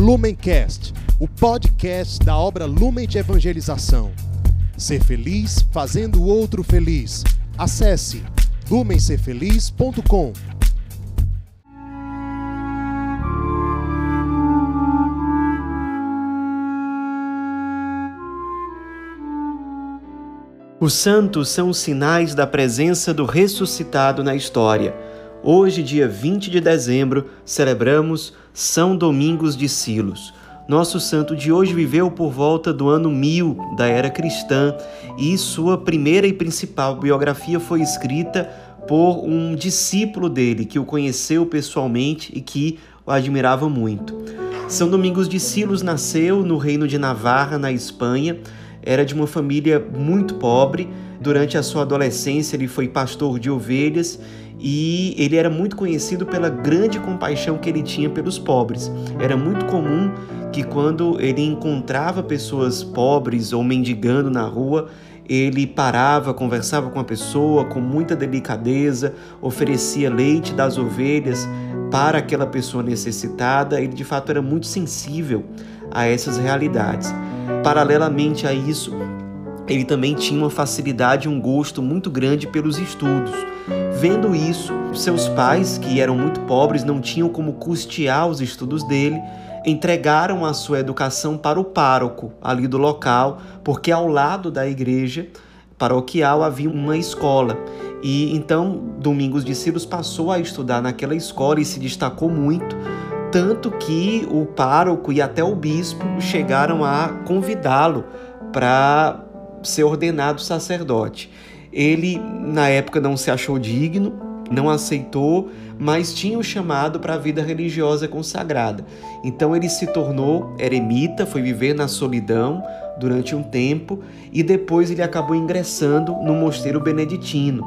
Lumencast, o podcast da obra Lumen de Evangelização. Ser feliz fazendo o outro feliz. Acesse lumencerfeliz.com. Os santos são sinais da presença do ressuscitado na história. Hoje, dia 20 de dezembro, celebramos São Domingos de Silos. Nosso santo de hoje viveu por volta do ano 1000 da era cristã e sua primeira e principal biografia foi escrita por um discípulo dele que o conheceu pessoalmente e que o admirava muito. São Domingos de Silos nasceu no reino de Navarra, na Espanha. Era de uma família muito pobre. Durante a sua adolescência, ele foi pastor de ovelhas e ele era muito conhecido pela grande compaixão que ele tinha pelos pobres. Era muito comum que quando ele encontrava pessoas pobres ou mendigando na rua, ele parava, conversava com a pessoa com muita delicadeza, oferecia leite das ovelhas para aquela pessoa necessitada. Ele de fato era muito sensível a essas realidades. Paralelamente a isso, ele também tinha uma facilidade e um gosto muito grande pelos estudos. Vendo isso, seus pais, que eram muito pobres, não tinham como custear os estudos dele, entregaram a sua educação para o pároco ali do local, porque ao lado da igreja paroquial havia uma escola. E então Domingos de Silos passou a estudar naquela escola e se destacou muito, tanto que o pároco e até o bispo chegaram a convidá-lo para ser ordenado sacerdote. Ele, na época, não se achou digno, não aceitou, mas tinha o chamado para a vida religiosa consagrada. Então ele se tornou eremita, foi viver na solidão durante um tempo e depois ele acabou ingressando no mosteiro beneditino.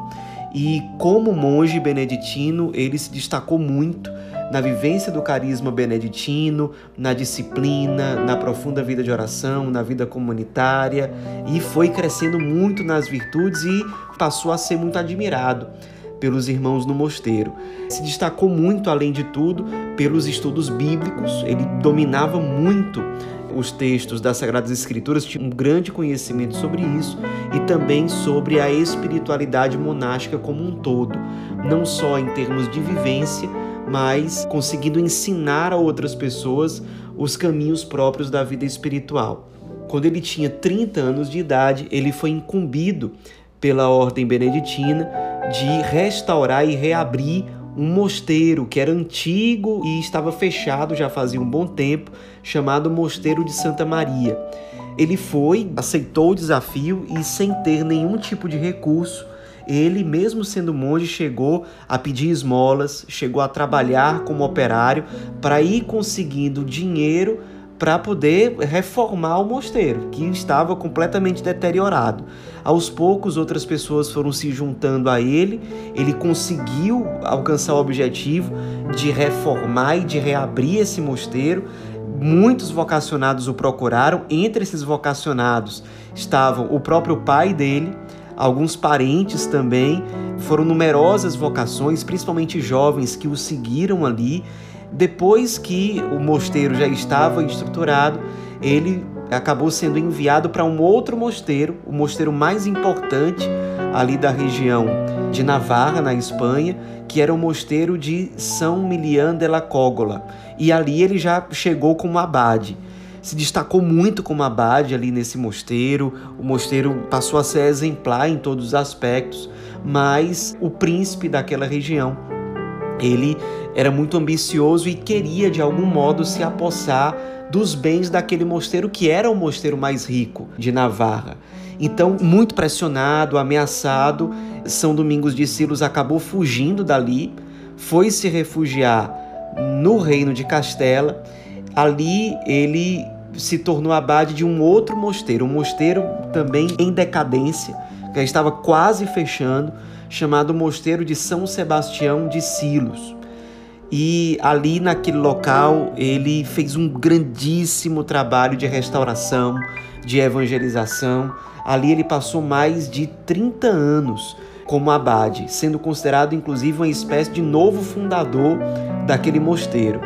E como monge beneditino, ele se destacou muito na vivência do carisma beneditino, na disciplina, na profunda vida de oração, na vida comunitária e foi crescendo muito nas virtudes e passou a ser muito admirado pelos irmãos no mosteiro. Se destacou muito, além de tudo, pelos estudos bíblicos, ele dominava muito os textos das Sagradas Escrituras, tinha um grande conhecimento sobre isso e também sobre a espiritualidade monástica como um todo, não só em termos de vivência, mas conseguindo ensinar a outras pessoas os caminhos próprios da vida espiritual. Quando ele tinha 30 anos de idade, ele foi incumbido pela ordem beneditina de restaurar e reabrir um mosteiro que era antigo e estava fechado já fazia um bom tempo, chamado Mosteiro de Santa Maria. Ele foi, aceitou o desafio e, sem ter nenhum tipo de recurso, ele, mesmo sendo monge, chegou a pedir esmolas, chegou a trabalhar como operário para ir conseguindo dinheiro para poder reformar o mosteiro, que estava completamente deteriorado. Aos poucos, outras pessoas foram se juntando a ele, ele conseguiu alcançar o objetivo de reformar e de reabrir esse mosteiro. Muitos vocacionados o procuraram, entre esses vocacionados estavam o próprio pai dele, alguns parentes também. Foram numerosas vocações, principalmente jovens que o seguiram ali. Depois que o mosteiro já estava estruturado, ele acabou sendo enviado para um outro mosteiro, o mosteiro mais importante ali da região de Navarra, na Espanha, que era o mosteiro de São Milian de la Cógola. E ali ele já chegou como abade se destacou muito como abade ali nesse mosteiro. O mosteiro passou a ser exemplar em todos os aspectos, mas o príncipe daquela região, ele era muito ambicioso e queria de algum modo se apossar dos bens daquele mosteiro que era o mosteiro mais rico de Navarra. Então, muito pressionado, ameaçado, São Domingos de Silos acabou fugindo dali, foi se refugiar no reino de Castela. Ali ele se tornou abade de um outro mosteiro, um mosteiro também em decadência, que estava quase fechando, chamado Mosteiro de São Sebastião de Silos. E ali naquele local ele fez um grandíssimo trabalho de restauração, de evangelização. Ali ele passou mais de 30 anos como abade, sendo considerado inclusive uma espécie de novo fundador daquele mosteiro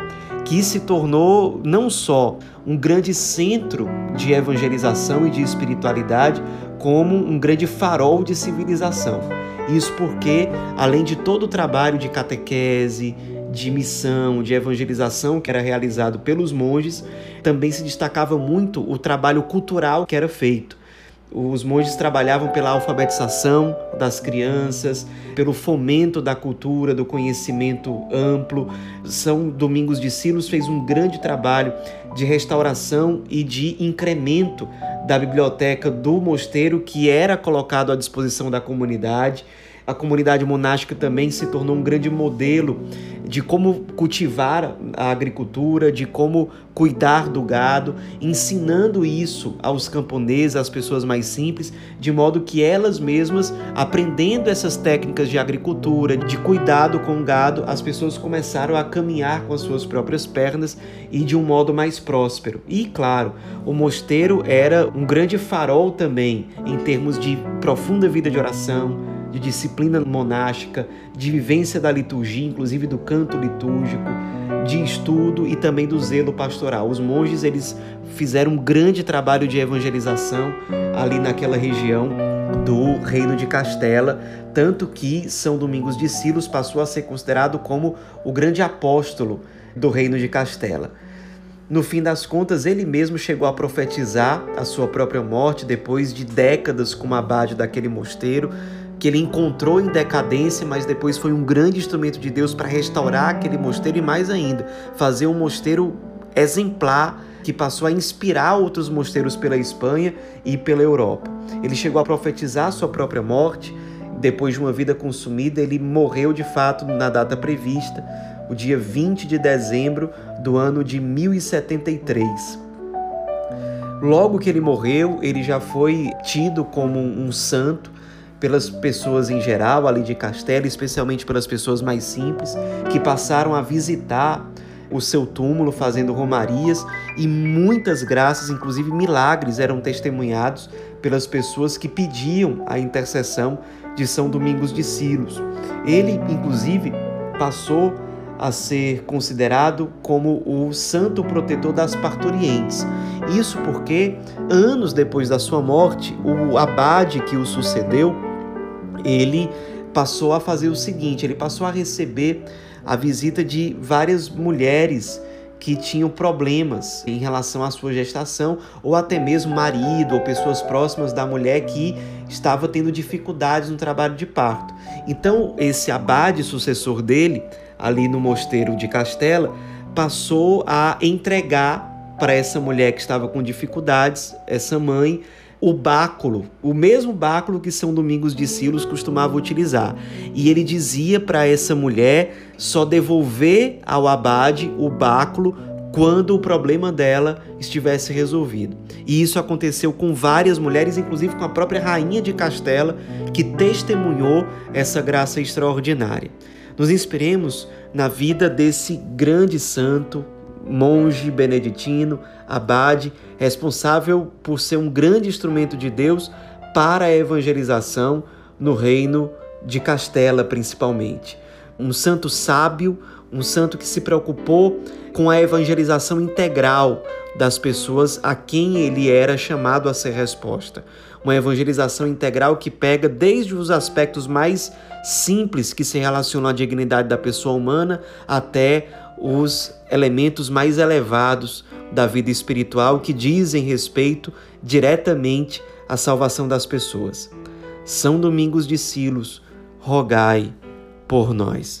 que se tornou não só um grande centro de evangelização e de espiritualidade, como um grande farol de civilização. Isso porque, além de todo o trabalho de catequese, de missão, de evangelização que era realizado pelos monges, também se destacava muito o trabalho cultural que era feito. Os monges trabalhavam pela alfabetização das crianças, pelo fomento da cultura, do conhecimento amplo. São Domingos de Silos fez um grande trabalho de restauração e de incremento da biblioteca do mosteiro que era colocado à disposição da comunidade. A comunidade monástica também se tornou um grande modelo de como cultivar a agricultura, de como cuidar do gado, ensinando isso aos camponeses, às pessoas mais simples, de modo que elas mesmas, aprendendo essas técnicas de agricultura, de cuidado com o gado, as pessoas começaram a caminhar com as suas próprias pernas e de um modo mais próspero. E, claro, o mosteiro era um grande farol também em termos de profunda vida de oração de disciplina monástica, de vivência da liturgia, inclusive do canto litúrgico, de estudo e também do zelo pastoral. Os monges eles fizeram um grande trabalho de evangelização ali naquela região do Reino de Castela, tanto que São Domingos de Silos passou a ser considerado como o grande apóstolo do Reino de Castela. No fim das contas, ele mesmo chegou a profetizar a sua própria morte depois de décadas como abade daquele mosteiro, que ele encontrou em decadência, mas depois foi um grande instrumento de Deus para restaurar aquele mosteiro e mais ainda, fazer um mosteiro exemplar que passou a inspirar outros mosteiros pela Espanha e pela Europa. Ele chegou a profetizar sua própria morte. Depois de uma vida consumida, ele morreu de fato na data prevista, o dia 20 de dezembro do ano de 1073. Logo que ele morreu, ele já foi tido como um santo pelas pessoas em geral ali de Castelo, especialmente pelas pessoas mais simples, que passaram a visitar o seu túmulo fazendo romarias e muitas graças, inclusive milagres, eram testemunhados pelas pessoas que pediam a intercessão de São Domingos de Silos. Ele, inclusive, passou a ser considerado como o santo protetor das parturientes. Isso porque, anos depois da sua morte, o abade que o sucedeu ele passou a fazer o seguinte: ele passou a receber a visita de várias mulheres que tinham problemas em relação à sua gestação, ou até mesmo marido ou pessoas próximas da mulher que estava tendo dificuldades no trabalho de parto. Então, esse abade sucessor dele, ali no mosteiro de Castela, passou a entregar para essa mulher que estava com dificuldades, essa mãe, o báculo, o mesmo báculo que São Domingos de Silos costumava utilizar. E ele dizia para essa mulher só devolver ao abade o báculo quando o problema dela estivesse resolvido. E isso aconteceu com várias mulheres, inclusive com a própria rainha de Castela, que testemunhou essa graça extraordinária. Nos inspiremos na vida desse grande santo, monge beneditino, abade, responsável por ser um grande instrumento de Deus para a evangelização no reino de Castela, principalmente. Um santo sábio, um santo que se preocupou com a evangelização integral das pessoas a quem ele era chamado a ser resposta. Uma evangelização integral que pega desde os aspectos mais simples que se relacionam à dignidade da pessoa humana até os elementos mais elevados da vida espiritual que dizem respeito diretamente à salvação das pessoas. São Domingos de Silos, rogai por nós.